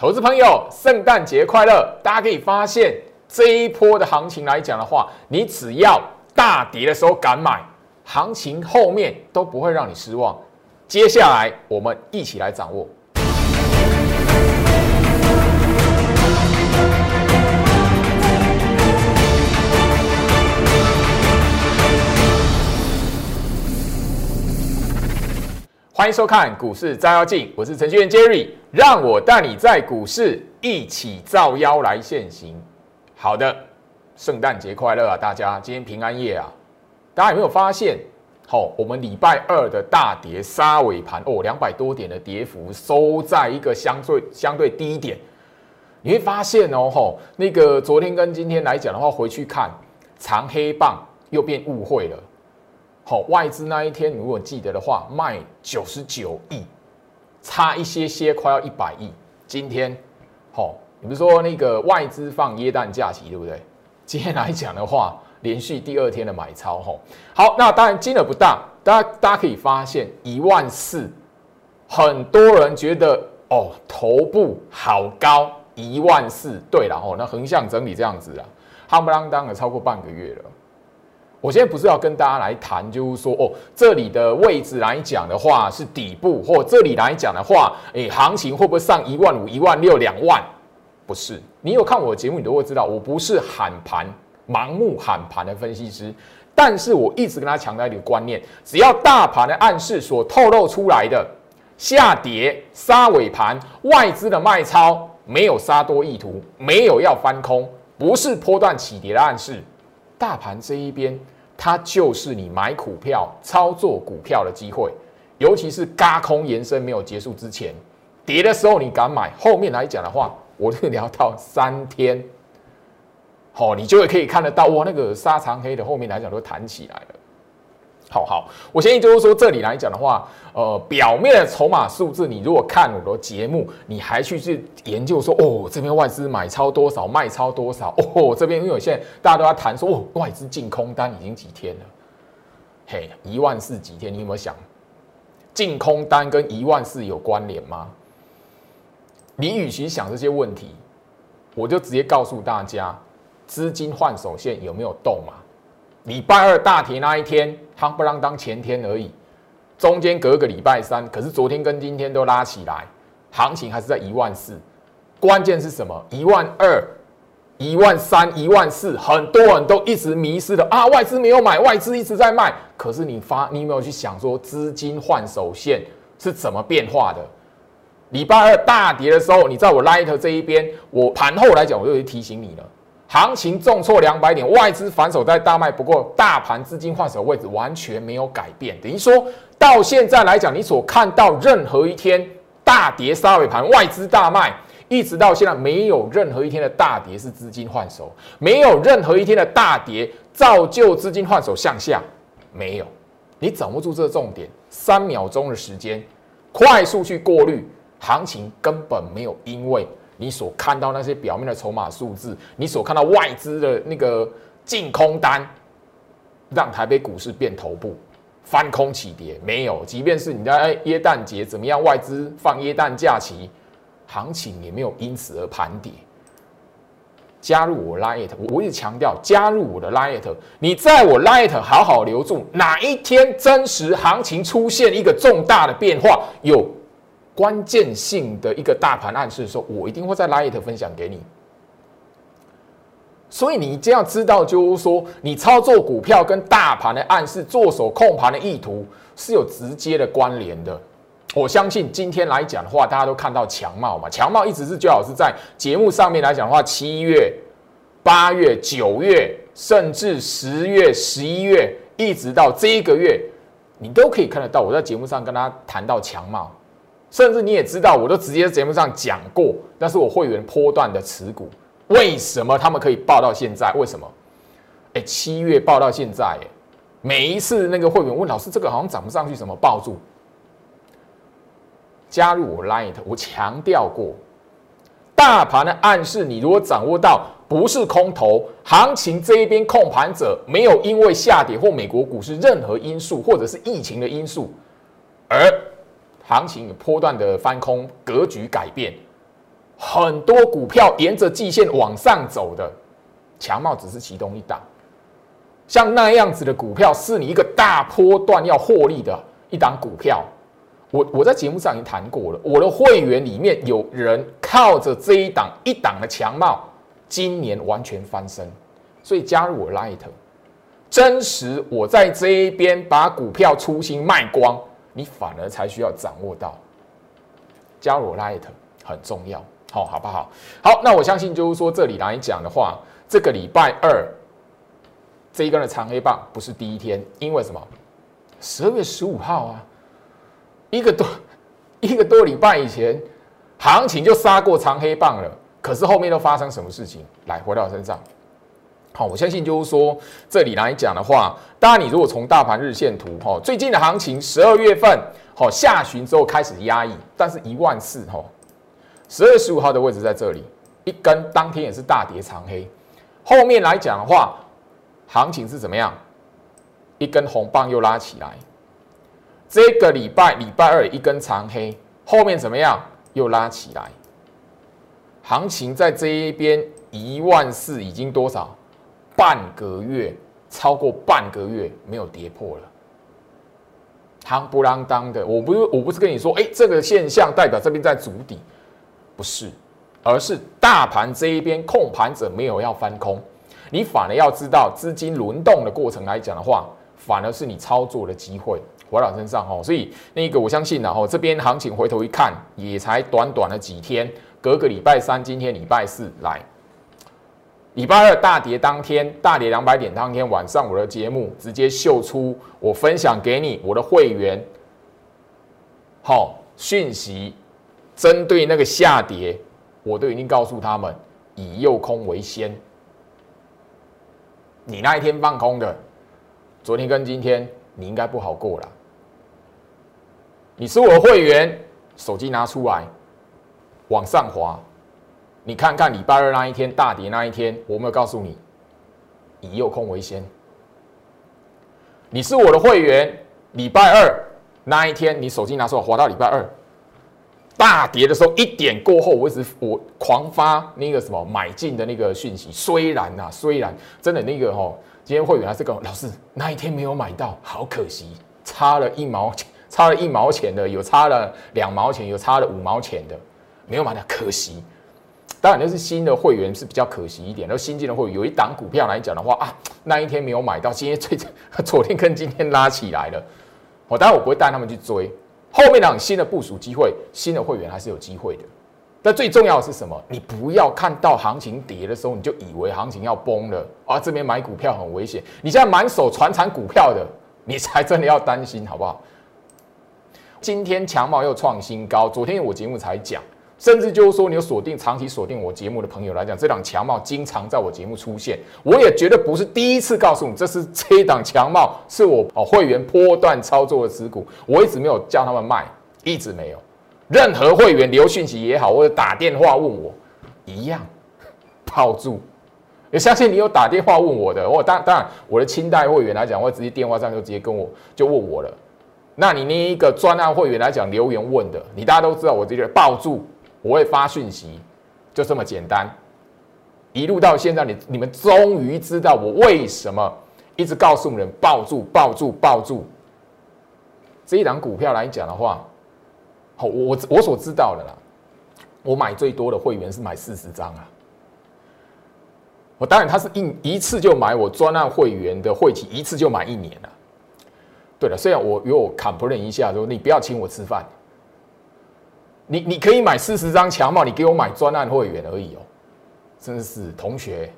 投资朋友，圣诞节快乐！大家可以发现，这一波的行情来讲的话，你只要大跌的时候敢买，行情后面都不会让你失望。接下来，我们一起来掌握。欢迎收看股市照妖镜，我是程序员 Jerry，让我带你在股市一起照妖来现行。好的，圣诞节快乐啊，大家！今天平安夜啊，大家有没有发现？好，我们礼拜二的大跌杀尾盘哦，两百多点的跌幅，收在一个相对相对低点。你会发现哦，吼，那个昨天跟今天来讲的话，回去看长黑棒又变误会了。好，外资那一天如果记得的话，卖九十九亿，差一些些，快要一百亿。今天，好，你不是说那个外资放耶诞假期，对不对？今天来讲的话，连续第二天的买超，吼，好，那当然金额不大，大家大家可以发现一万四，很多人觉得哦，头部好高，一万四，对了，哦，那横向整理这样子啊，夯不啷当的超过半个月了。我现在不是要跟大家来谈，就是说哦，这里的位置来讲的话是底部，或这里来讲的话，诶，行情会不会上一万五、一万六、两万？不是，你有看我的节目，你都会知道，我不是喊盘、盲目喊盘的分析师。但是我一直跟他强调一个观念：只要大盘的暗示所透露出来的下跌、杀尾盘、外资的卖超没有杀多意图，没有要翻空，不是波段起跌的暗示。大盘这一边，它就是你买股票、操作股票的机会，尤其是嘎空延伸没有结束之前，跌的时候你敢买，后面来讲的话，我就聊到三天，好，你就会可以看得到，哇，那个沙长黑的后面来讲都弹起来了。好好，我建议就是说，这里来讲的话，呃，表面的筹码数字，你如果看我的节目，你还去去研究说，哦，这边外资买超多少，卖超多少，哦，这边因为现在大家都在谈说，哦，外资净空单已经几天了，嘿，一万四几天，你有没有想，净空单跟一万四有关联吗？你与其想这些问题，我就直接告诉大家，资金换手线有没有动嘛？礼拜二大跌那一天，夯不啷当前天而已，中间隔个礼拜三，可是昨天跟今天都拉起来，行情还是在一万四。关键是什么？一万二、一万三、一万四，很多人都一直迷失了啊！外资没有买，外资一直在卖。可是你发，你有没有去想说资金换手线是怎么变化的？礼拜二大跌的时候，你在我 Light 这一边，我盘后来讲，我就会提醒你了。行情重挫两百点，外资反手在大卖，不过大盘资金换手位置完全没有改变，等于说到现在来讲，你所看到任何一天大跌杀尾盘，外资大卖，一直到现在没有任何一天的大跌是资金换手，没有任何一天的大跌造就资金换手向下，没有，你掌握住这个重点，三秒钟的时间，快速去过滤，行情根本没有因为。你所看到那些表面的筹码数字，你所看到外资的那个净空单，让台北股市变头部翻空起跌，没有。即便是你在耶诞节怎么样，外资放耶诞假期，行情也没有因此而盘跌。加入我 Lite，我一直强调加入我的 Lite，你在我 Lite 好好留住，哪一天真实行情出现一个重大的变化，有。关键性的一个大盘暗示的时候，我一定会在 Light 分享给你。所以你这样知道，就是说你操作股票跟大盘的暗示、做手控盘的意图是有直接的关联的。我相信今天来讲的话，大家都看到强茂嘛，强茂一直是最好是在节目上面来讲的话，七月、八月、九月，甚至十月、十一月，一直到这一个月，你都可以看得到。我在节目上跟他谈到强茂。甚至你也知道，我都直接在节目上讲过，那是我会员波段的持股，为什么他们可以报到现在？为什么？哎，七月报到现在，哎，每一次那个会员问老师，这个好像涨不上去，什么抱住？加入我 Line，我强调过，大盘的暗示，你如果掌握到不是空头行情这一边控盘者没有因为下跌或美国股市任何因素，或者是疫情的因素而。行情有波段的翻空格局改变，很多股票沿着季线往上走的，强茂只是其中一档。像那样子的股票，是你一个大波段要获利的一档股票。我我在节目上已经谈过了，我的会员里面有人靠着这一档一档的强茂，今年完全翻身，所以加入我 Light，真实我在这一边把股票出新卖光，你反而才需要掌握到，加入我 Light 很重要，好好不好？好，那我相信就是说这里来讲的话，这个礼拜二这一根的长黑棒不是第一天，因为什么？十二月十五号啊。一个多 一个多礼拜以前，行情就杀过长黑棒了。可是后面都发生什么事情？来回到我身上。好，我相信就是说，这里来讲的话，当然你如果从大盘日线图，哈，最近的行情，十二月份，好下旬之后开始压抑，但是一万四，哈，十二月十五号的位置在这里，一根当天也是大跌长黑。后面来讲的话，行情是怎么样？一根红棒又拉起来。这个礼拜礼拜二一根长黑，后面怎么样？又拉起来，行情在这一边一万四已经多少？半个月，超过半个月没有跌破了，夯不啷当的。我不是我不是跟你说，哎，这个现象代表这边在筑底，不是，而是大盘这一边控盘者没有要翻空，你反而要知道资金轮动的过程来讲的话，反而是你操作的机会。回到身上哈，所以那个我相信呢，哈，这边行情回头一看，也才短短的几天，隔个礼拜三，今天礼拜四来，礼拜二大跌当天，大跌两百点当天晚上，我的节目直接秀出我分享给你我的会员，好讯息，针对那个下跌，我都已经告诉他们，以诱空为先，你那一天放空的，昨天跟今天，你应该不好过了。你是我的会员，手机拿出来，往上滑，你看看礼拜二那一天大跌那一天，我没有告诉你以诱空为先。你是我的会员，礼拜二那一天，你手机拿出来滑到礼拜二大跌的时候，一点过后，我一直我狂发那个什么买进的那个讯息。虽然呐，虽然真的那个哈，今天会员还是跟我老师那一天没有买到，好可惜，差了一毛钱。差了一毛钱的，有差了两毛钱，有差了五毛钱的，没有买到，可惜。当然那是新的会员是比较可惜一点，而新进的会员有一档股票来讲的话啊，那一天没有买到，今天最 昨天跟今天拉起来了。我当然我不会带他们去追，后面档新的部署机会，新的会员还是有机会的。但最重要的是什么？你不要看到行情跌的时候，你就以为行情要崩了啊！这边买股票很危险，你现在满手传产股票的，你才真的要担心，好不好？今天强茂又创新高，昨天我节目才讲，甚至就是说你有锁定长期锁定我节目的朋友来讲，这档强帽经常在我节目出现，我也绝对不是第一次告诉你，这是这一档强帽是我哦会员波段操作的持股，我一直没有叫他们卖，一直没有，任何会员留讯息也好，或者打电话问我，一样套住，也相信你有打电话问我的，我当当然我的清代会员来讲，我直接电话上就直接跟我就问我了。那你那一个专案会员来讲留言问的，你大家都知道，我这个抱住，我会发讯息，就这么简单。一路到现在，你你们终于知道我为什么一直告诉人抱住、抱住、抱住。这一档股票来讲的话，好，我我所知道的啦，我买最多的会员是买四十张啊。我当然他是一一次就买我专案会员的会期，一次就买一年了。对了，虽然我有 complain 一下，说你不要请我吃饭，你你可以买四十张强帽，你给我买专案会员而已哦，真是同学，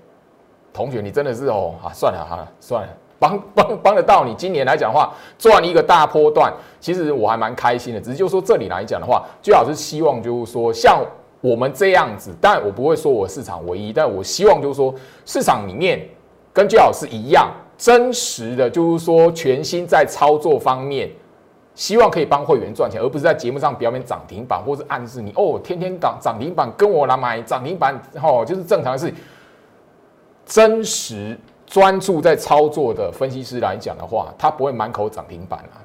同学，你真的是哦啊，算了哈，算了，帮帮帮得到你。今年来讲的话，赚一个大波段，其实我还蛮开心的。只是就说这里来讲的话，最好是希望就是说像我们这样子，但我不会说我市场唯一，但我希望就是说市场里面跟最好是一样。真实的，就是说全新在操作方面，希望可以帮会员赚钱，而不是在节目上表演涨停板，或是暗示你哦，天天涨涨停板跟我来买涨停板，哦，就是正常的事。真实专注在操作的分析师来讲的话，他不会满口涨停板啊。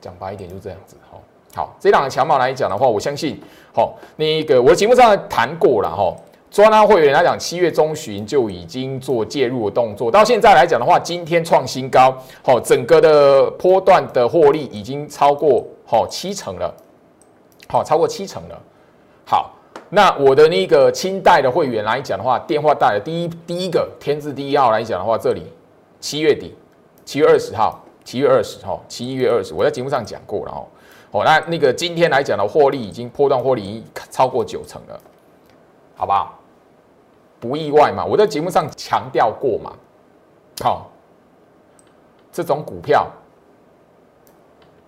讲白一点，就这样子。哈，好，这档的强貌来讲的话，我相信，好，那个我节目上谈过了哈。专案会员来讲，七月中旬就已经做介入的动作，到现在来讲的话，今天创新高，好，整个的波段的获利已经超过好七成了，好，超过七成了。好，那我的那个清代的会员来讲的话，电话带的第一第一个天字第一号来讲的话，这里七月底，七月二十号，七月二十号，七月二十，我在节目上讲过了哦。哦，那那个今天来讲的获利已经波段获利超过九成了，好不好？不意外嘛，我在节目上强调过嘛。好，这种股票，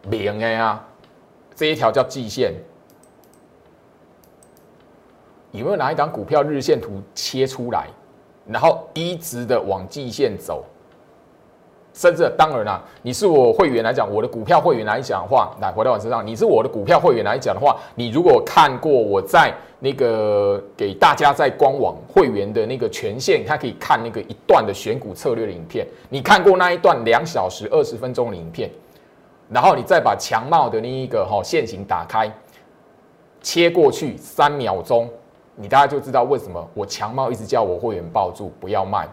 零 A 啊，这一条叫季线，有没有哪一张股票日线图切出来，然后一直的往季线走？甚至当然啦，你是我会员来讲，我的股票会员来讲的话，来回到我身上，你是我的股票会员来讲的话，你如果看过我在那个给大家在官网会员的那个权限，他可以看那个一段的选股策略的影片，你看过那一段两小时二十分钟的影片，然后你再把强茂的那一个哈线型打开，切过去三秒钟，你大家就知道为什么我强茂一直叫我会员抱住不要卖，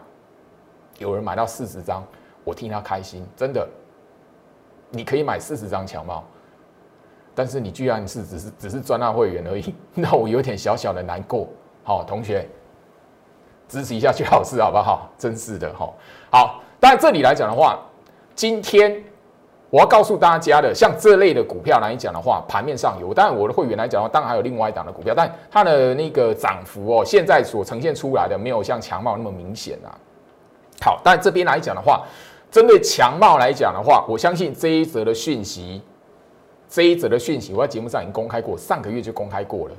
有人买到四十张。我替他开心，真的。你可以买四十张强帽，但是你居然是只是只是专案会员而已，那我有点小小的难过。好，同学，支持一下去老师好不好？真是的哈。好，但这里来讲的话，今天我要告诉大家的，像这类的股票来讲的话，盘面上有。当然我的会员来讲的话，当然还有另外一档的股票，但它的那个涨幅哦，现在所呈现出来的没有像强茂那么明显啊。好，但这边来讲的话。针对强茂来讲的话，我相信这一则的讯息，这一则的讯息我在节目上已经公开过，上个月就公开过了。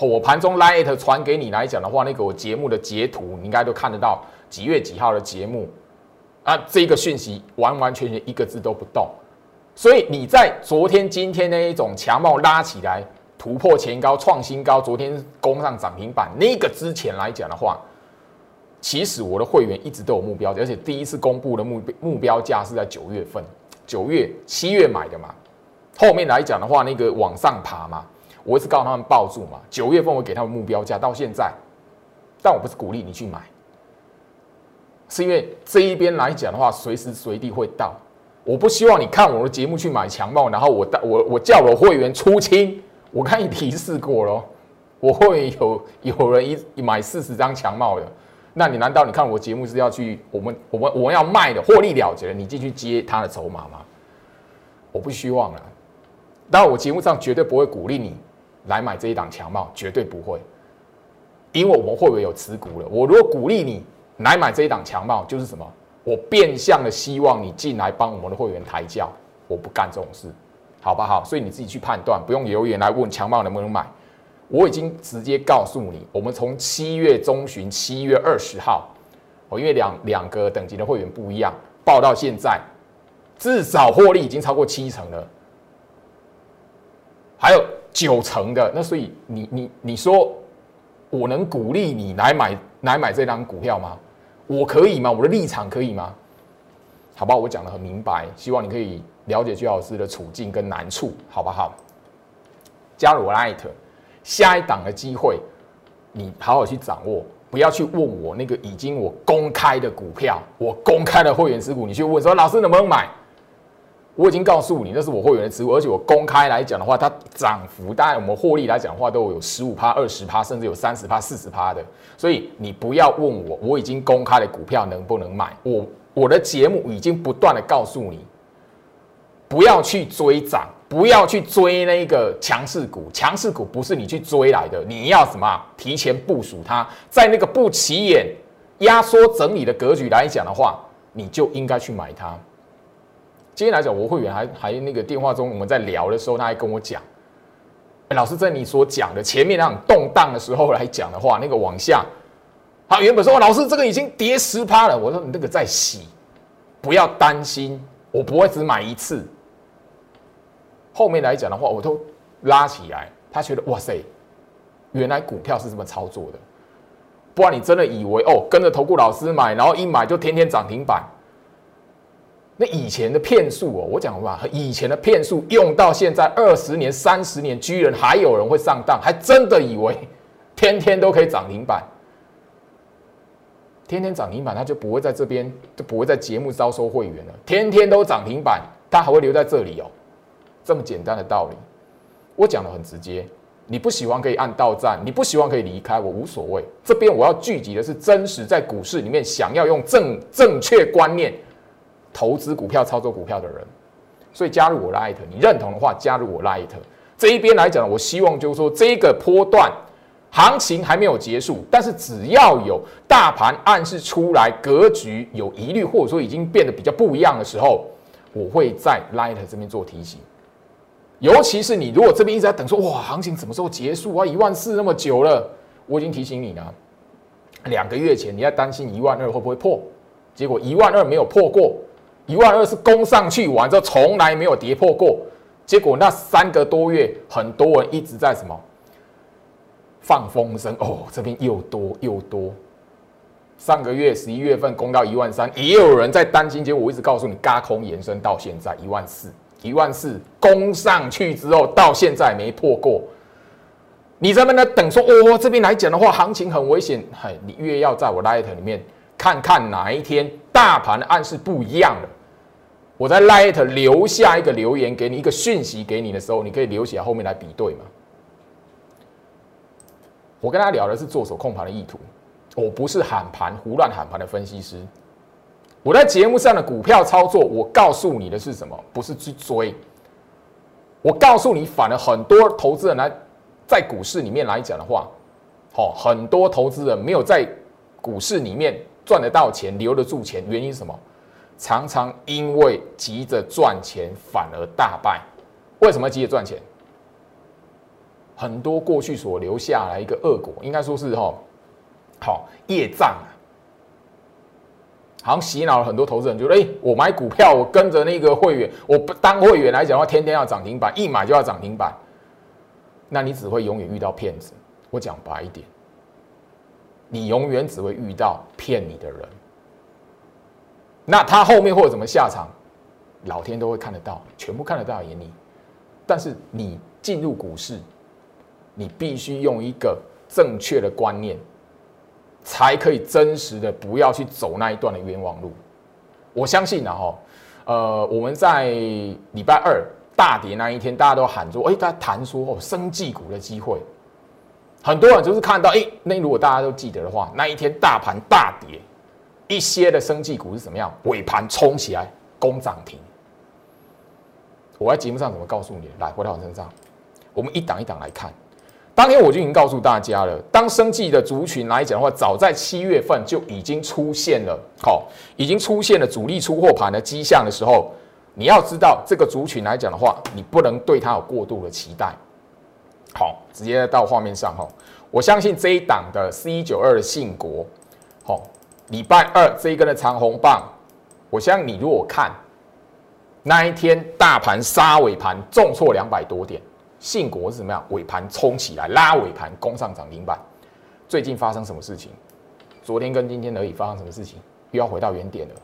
我盘中 light 传给你来讲的话，那个我节目的截图，你应该都看得到几月几号的节目啊？这个讯息完完全全一个字都不动。所以你在昨天、今天那一种强茂拉起来突破前高、创新高，昨天攻上涨停板那个之前来讲的话。其实我的会员一直都有目标，而且第一次公布的目目标价是在九月份，九月、七月买的嘛。后面来讲的话，那个往上爬嘛，我是告诉他们抱住嘛。九月份我给他们目标价，到现在，但我不是鼓励你去买，是因为这一边来讲的话，随时随地会到。我不希望你看我的节目去买强帽，然后我我我叫我会员出清，我看你提示过了，我会有有人一买四十张强帽的。那你难道你看我节目是要去我们我们我们要卖的获利了结了，你进去接他的筹码吗？我不希望了。当然我节目上绝对不会鼓励你来买这一档强帽，绝对不会，因为我们会不会有持股了？我如果鼓励你来买这一档强帽，就是什么？我变相的希望你进来帮我们的会员抬轿，我不干这种事，好不好？所以你自己去判断，不用留言来问强帽能不能买。我已经直接告诉你，我们从七月中旬，七月二十号，哦，因为两两个等级的会员不一样，报到现在，至少获利已经超过七成了，还有九成的，那所以你你你说，我能鼓励你来买来买这张股票吗？我可以吗？我的立场可以吗？好吧，我讲的很明白，希望你可以了解居老师的处境跟难处，好不好？加入我 Light。下一档的机会，你好好去掌握，不要去问我那个已经我公开的股票，我公开的会员持股，你去问说老师能不能买？我已经告诉你，那是我会员的持股，而且我公开来讲的话，它涨幅大概我们获利来讲的话，都有十五趴、二十趴，甚至有三十趴、四十趴的。所以你不要问我，我已经公开的股票能不能买？我我的节目已经不断的告诉你，不要去追涨。不要去追那个强势股，强势股不是你去追来的，你要什么？提前部署它，在那个不起眼、压缩整理的格局来讲的话，你就应该去买它。今天来讲，我会员还还那个电话中我们在聊的时候，他还跟我讲，老师在你所讲的前面那种动荡的时候来讲的话，那个往下，他原本说老师这个已经跌十趴了，我说你那个在洗，不要担心，我不会只买一次。后面来讲的话，我都拉起来。他觉得哇塞，原来股票是这么操作的。不然你真的以为哦，跟着投顾老师买，然后一买就天天涨停板。那以前的骗术哦，我讲吧，以前的骗术用到现在二十年、三十年，居然还有人会上当，还真的以为天天都可以涨停板，天天涨停板，他就不会在这边，就不会在节目招收会员了。天天都涨停板，他还会留在这里哦，这么简单的道理，我讲的很直接。你不喜欢可以按到站，你不喜欢可以离开，我无所谓。这边我要聚集的是真实在股市里面想要用正正确观念。投资股票、操作股票的人，所以加入我 Light，你认同的话加入我 Light。这一边来讲，我希望就是说，这个波段行情还没有结束，但是只要有大盘暗示出来格局有疑虑，或者说已经变得比较不一样的时候，我会在 Light 这边做提醒。尤其是你如果这边一直在等说，哇，行情什么时候结束啊？一万四那么久了，我已经提醒你了。两个月前你在担心一万二会不会破，结果一万二没有破过。一万二是攻上去完之后从来没有跌破过，结果那三个多月很多人一直在什么放风声哦，这边又多又多。上个月十一月份攻到一万三，也有人在担心，结果我一直告诉你，嘎空延伸到现在一万四，一万四攻上去之后到现在没破过。你在那等说哦，这边来讲的话，行情很危险，嗨，你越要在我 light 里面看看哪一天大盘的暗示不一样了。我在 Light 留下一个留言给你，一个讯息给你的时候，你可以留起来，后面来比对嘛。我跟他聊的是做手控盘的意图，我不是喊盘胡乱喊盘的分析师。我在节目上的股票操作，我告诉你的是什么？不是去追。我告诉你，反而很多投资人来在股市里面来讲的话，好，很多投资人没有在股市里面赚得到钱、留得住钱，原因是什么？常常因为急着赚钱，反而大败。为什么急着赚钱？很多过去所留下来一个恶果，应该说是哈，好业障啊。好像洗脑了很多投资人，觉得哎，我买股票，我跟着那个会员，我不当会员来讲的话，天天要涨停板，一买就要涨停板。那你只会永远遇到骗子。我讲白一点，你永远只会遇到骗你的人。那他后面会有什么下场？老天都会看得到，全部看得到眼里。但是你进入股市，你必须用一个正确的观念，才可以真实的不要去走那一段的冤枉路。我相信呢，哈，呃，我们在礼拜二大跌那一天，大家都喊说，哎，他谈说哦，生技股的机会，很多人就是看到，哎，那如果大家都记得的话，那一天大盘大跌。一些的生技股是怎么样？尾盘冲起来攻涨停。我在节目上怎么告诉你？来，回到我身上，我们一档一档来看。当天我就已经告诉大家了，当生技的族群来讲的话，早在七月份就已经出现了，好，已经出现了主力出货盘的迹象的时候，你要知道这个族群来讲的话，你不能对它有过度的期待。好，直接到画面上哈，我相信这一档的 C 九二的信国，好。礼拜二这一根的长红棒，我相信你如果看那一天大盘杀尾盘重挫两百多点，信国是怎么样？尾盘冲起来拉尾盘攻上涨停板。最近发生什么事情？昨天跟今天而已发生什么事情？又要回到原点了。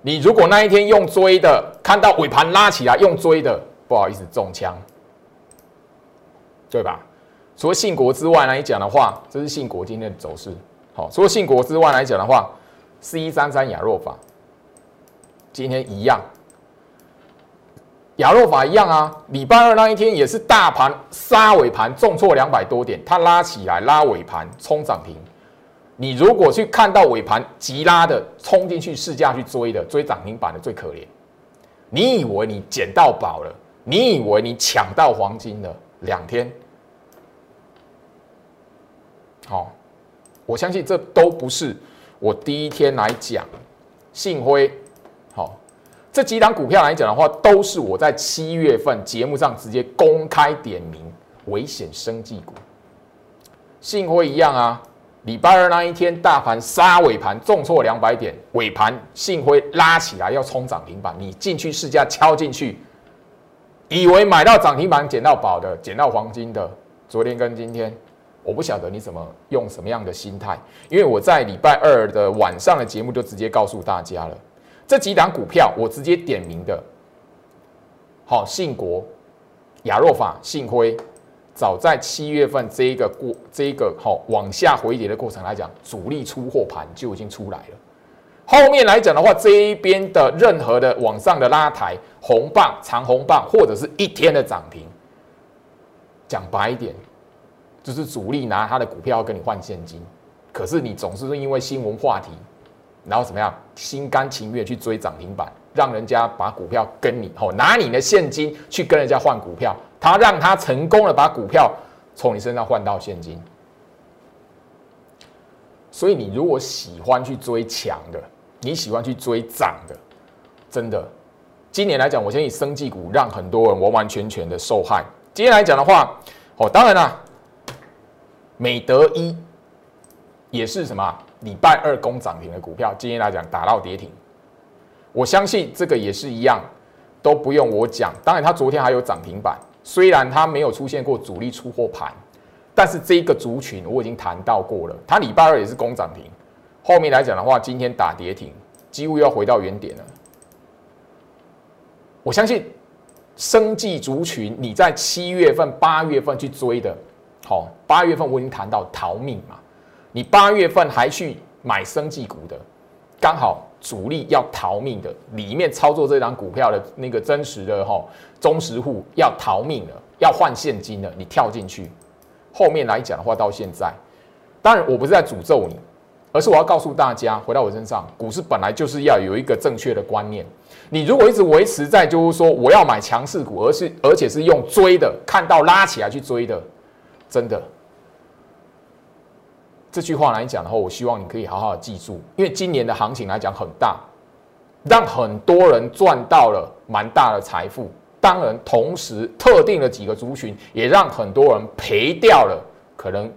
你如果那一天用追的，看到尾盘拉起来用追的，不好意思中枪，对吧？除了信国之外来讲的话，这是信国今天的走势。好，除了信国之外来讲的话，C 三三亚若法今天一样，亚若法一样啊。礼拜二那一天也是大盘杀尾盘重挫两百多点，它拉起来拉尾盘冲涨停。你如果去看到尾盘急拉的冲进去试驾去追的追涨停板的最可怜。你以为你捡到宝了？你以为你抢到黄金了？两天，好。我相信这都不是我第一天来讲，幸亏，好，这几档股票来讲的话，都是我在七月份节目上直接公开点名危险生技股。信辉一样啊，礼拜二那一天大盘杀尾盘重挫两百点，尾盘信辉拉起来要冲涨停板，你进去试驾敲进去，以为买到涨停板捡到宝的，捡到黄金的，昨天跟今天。我不晓得你怎么用什么样的心态，因为我在礼拜二的晚上的节目就直接告诉大家了，这几档股票我直接点名的，好，信国、亚若法、信辉，早在七月份这一个过这一个好往下回跌的过程来讲，主力出货盘就已经出来了。后面来讲的话，这一边的任何的往上的拉抬、红棒、长红棒，或者是一天的涨停，讲白一点，就是主力拿他的股票要跟你换现金，可是你总是因为新闻话题。然后怎么样？心甘情愿去追涨停板，让人家把股票跟你吼，拿你的现金去跟人家换股票，他让他成功的把股票从你身上换到现金。所以你如果喜欢去追强的，你喜欢去追涨的，真的，今年来讲，我先以生技股让很多人完完全全的受害。今天来讲的话，哦，当然啦，美德一也是什么？礼拜二攻涨停的股票，今天来讲打到跌停，我相信这个也是一样，都不用我讲。当然，它昨天还有涨停板，虽然它没有出现过主力出货盘，但是这个族群我已经谈到过了。它礼拜二也是攻涨停，后面来讲的话，今天打跌停，几乎要回到原点了。我相信生计族群，你在七月份、八月份去追的，好，八月份我已经谈到逃命嘛。你八月份还去买生技股的，刚好主力要逃命的，里面操作这张股票的那个真实的哈忠实户要逃命了，要换现金了，你跳进去，后面来讲的话，到现在，当然我不是在诅咒你，而是我要告诉大家，回到我身上，股市本来就是要有一个正确的观念，你如果一直维持在就是说我要买强势股，而是而且是用追的，看到拉起来去追的，真的。这句话来讲的话，我希望你可以好好的记住，因为今年的行情来讲很大，让很多人赚到了蛮大的财富。当然，同时特定的几个族群也让很多人赔掉了可能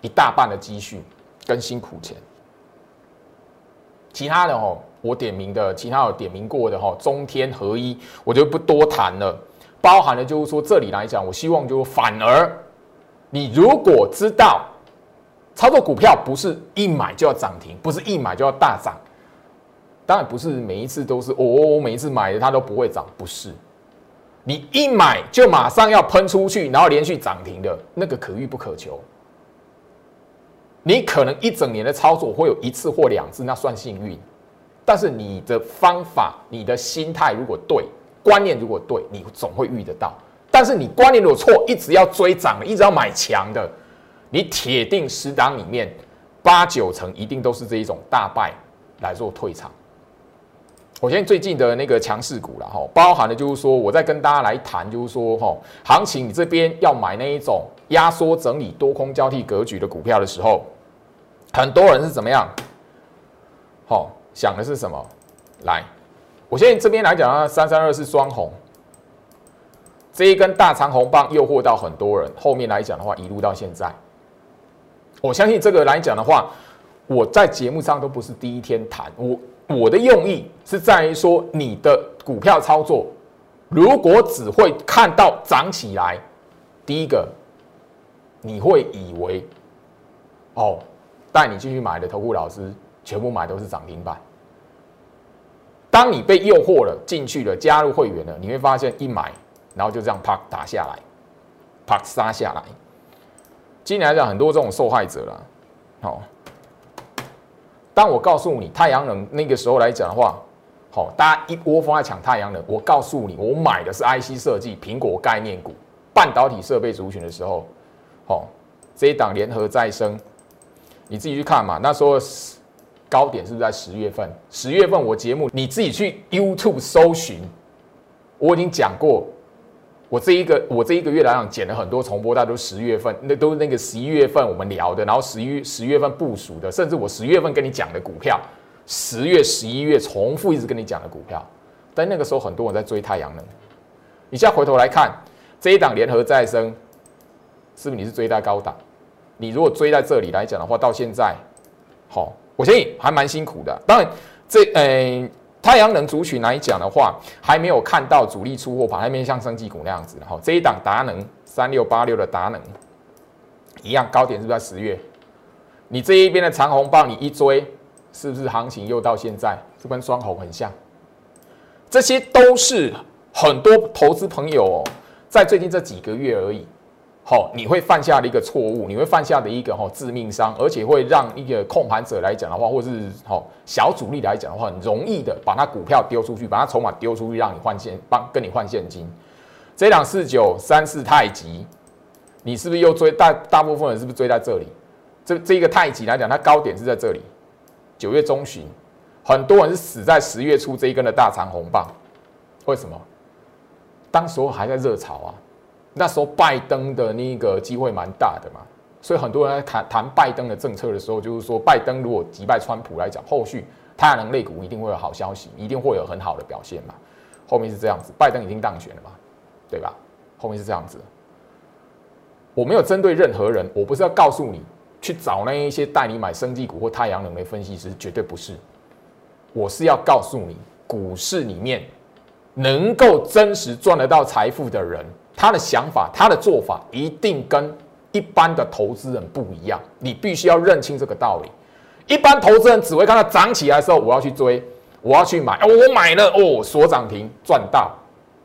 一大半的积蓄跟辛苦钱。其他的哦，我点名的，其他有点名过的哈，中天合一，我就不多谈了。包含的就是说，这里来讲，我希望就反而你如果知道。操作股票不是一买就要涨停，不是一买就要大涨。当然不是每一次都是哦，我每一次买的它都不会涨，不是。你一买就马上要喷出去，然后连续涨停的那个可遇不可求。你可能一整年的操作会有一次或两次，那算幸运。但是你的方法、你的心态如果对，观念如果对，你总会遇得到。但是你观念如果错，一直要追涨，一直要买强的。你铁定十档里面八九成一定都是这一种大败来做退场。我现在最近的那个强势股了哈，包含的就是说我在跟大家来谈，就是说哈，行情你这边要买那一种压缩整理多空交替格局的股票的时候，很多人是怎么样？好，想的是什么？来，我现在这边来讲啊，三三二是双红，这一根大长红棒诱惑到很多人，后面来讲的话，一路到现在。我相信这个来讲的话，我在节目上都不是第一天谈。我我的用意是在于说，你的股票操作，如果只会看到涨起来，第一个，你会以为，哦，带你进去买的投顾老师全部买都是涨停板。当你被诱惑了进去了，加入会员了，你会发现一买，然后就这样啪打下来，啪杀下来。今年来讲，很多这种受害者了。好，当我告诉你太阳能那个时候来讲的话，好，大家一窝蜂在抢太阳能。我告诉你，我买的是 IC 设计、苹果概念股、半导体设备族群的时候，好，这一档联合再生，你自己去看嘛。那时候高点是不是在十月份？十月份我节目你自己去 YouTube 搜寻，我已经讲过。我这一个我这一个月来讲，减了很多重播，大都十月份，那都是那个十一月份我们聊的，然后十一十月份部署的，甚至我十月份跟你讲的股票，十月十一月重复一直跟你讲的股票，但那个时候很多人在追太阳能。你现在回头来看这一档联合再生，是不是你是追在高档？你如果追在这里来讲的话，到现在，好，我相信还蛮辛苦的。当然，这嗯。太阳能族群来讲的话，还没有看到主力出货盘，还没像生技股那样子。然后，这一档达能三六八六的达能一样，高点是在十月？你这一边的长红棒，你一追，是不是行情又到现在，这跟双红很像？这些都是很多投资朋友哦，在最近这几个月而已。好，你会犯下的一个错误，你会犯下的一个哈致命伤，而且会让一个控盘者来讲的话，或是好小主力来讲的话，很容易的把他股票丢出去，把他筹码丢出去，让你换现帮跟你换现金。这两四九三四太极，你是不是又追大大部分人是不是追在这里？这这一个太极来讲，它高点是在这里，九月中旬，很多人是死在十月初这一根的大长红棒，为什么？当时候还在热炒啊。那时候拜登的那个机会蛮大的嘛，所以很多人在谈谈拜登的政策的时候，就是说拜登如果击败川普来讲，后续太阳能类股一定会有好消息，一定会有很好的表现嘛。后面是这样子，拜登已经当选了嘛，对吧？后面是这样子。我没有针对任何人，我不是要告诉你去找那一些带你买生技股或太阳能的分析师，绝对不是。我是要告诉你，股市里面能够真实赚得到财富的人。他的想法，他的做法一定跟一般的投资人不一样，你必须要认清这个道理。一般投资人只会看到涨起来的时候，我要去追，我要去买，哦，我买了，哦，锁涨停赚到，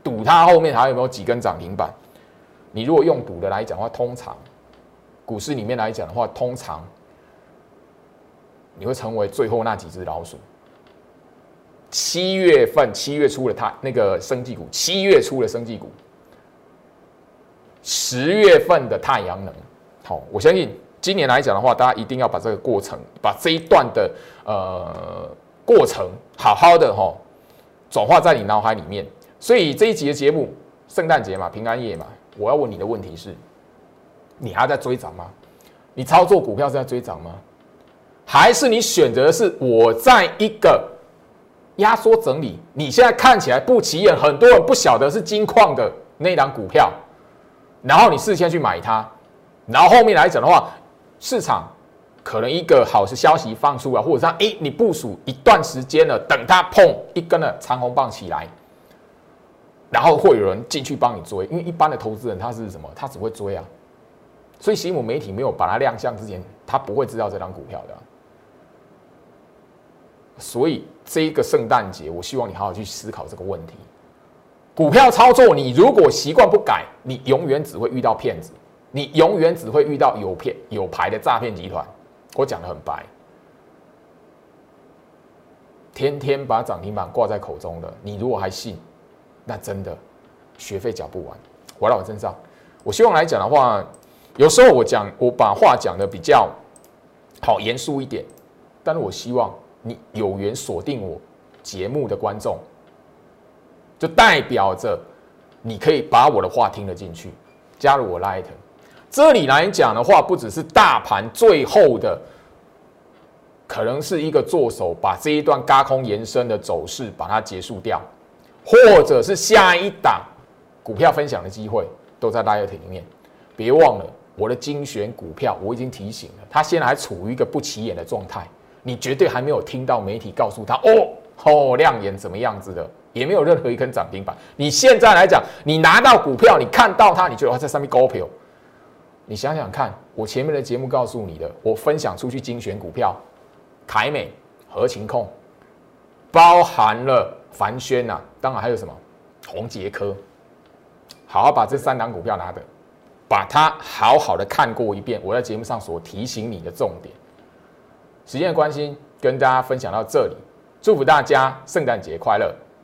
赌它后面还有没有几根涨停板。你如果用赌的来讲的话，通常股市里面来讲的话，通常你会成为最后那几只老鼠。七月份七月初的它那个生技股，七月初的生技股。十月份的太阳能，好，我相信今年来讲的话，大家一定要把这个过程，把这一段的呃过程，好好的哈转化在你脑海里面。所以这一集的节目，圣诞节嘛，平安夜嘛，我要问你的问题是：你还在追涨吗？你操作股票是在追涨吗？还是你选择的是我在一个压缩整理？你现在看起来不起眼，很多人不晓得是金矿的那档股票。然后你事先去买它，然后后面来讲的话，市场可能一个好的消息放出来，或者说，哎，你部署一段时间了，等它碰一根的长红棒起来，然后会有人进去帮你追，因为一般的投资人他是什么？他只会追啊，所以新闻媒体没有把它亮相之前，他不会知道这张股票的。所以这一个圣诞节，我希望你好好去思考这个问题。股票操作，你如果习惯不改，你永远只会遇到骗子，你永远只会遇到有骗有牌的诈骗集团。我讲的很白，天天把涨停板挂在口中的，你如果还信，那真的学费缴不完。回到我身上，我希望来讲的话，有时候我讲我把话讲的比较好严肃一点，但是我希望你有缘锁定我节目的观众。就代表着你可以把我的话听得进去，加入我 Light。这里来讲的话，不只是大盘最后的，可能是一个做手把这一段高空延伸的走势把它结束掉，或者是下一档股票分享的机会，都在 Light 里面。别忘了我的精选股票，我已经提醒了，它现在还处于一个不起眼的状态，你绝对还没有听到媒体告诉他哦哦亮眼怎么样子的。也没有任何一根涨停板。你现在来讲，你拿到股票，你看到它，你觉得在上面高票？你想想看，我前面的节目告诉你的，我分享出去精选股票，凯美、合情控，包含了凡轩呐，当然还有什么宏杰科。好好把这三档股票拿的，把它好好的看过一遍。我在节目上所提醒你的重点，时间的关系，跟大家分享到这里。祝福大家圣诞节快乐！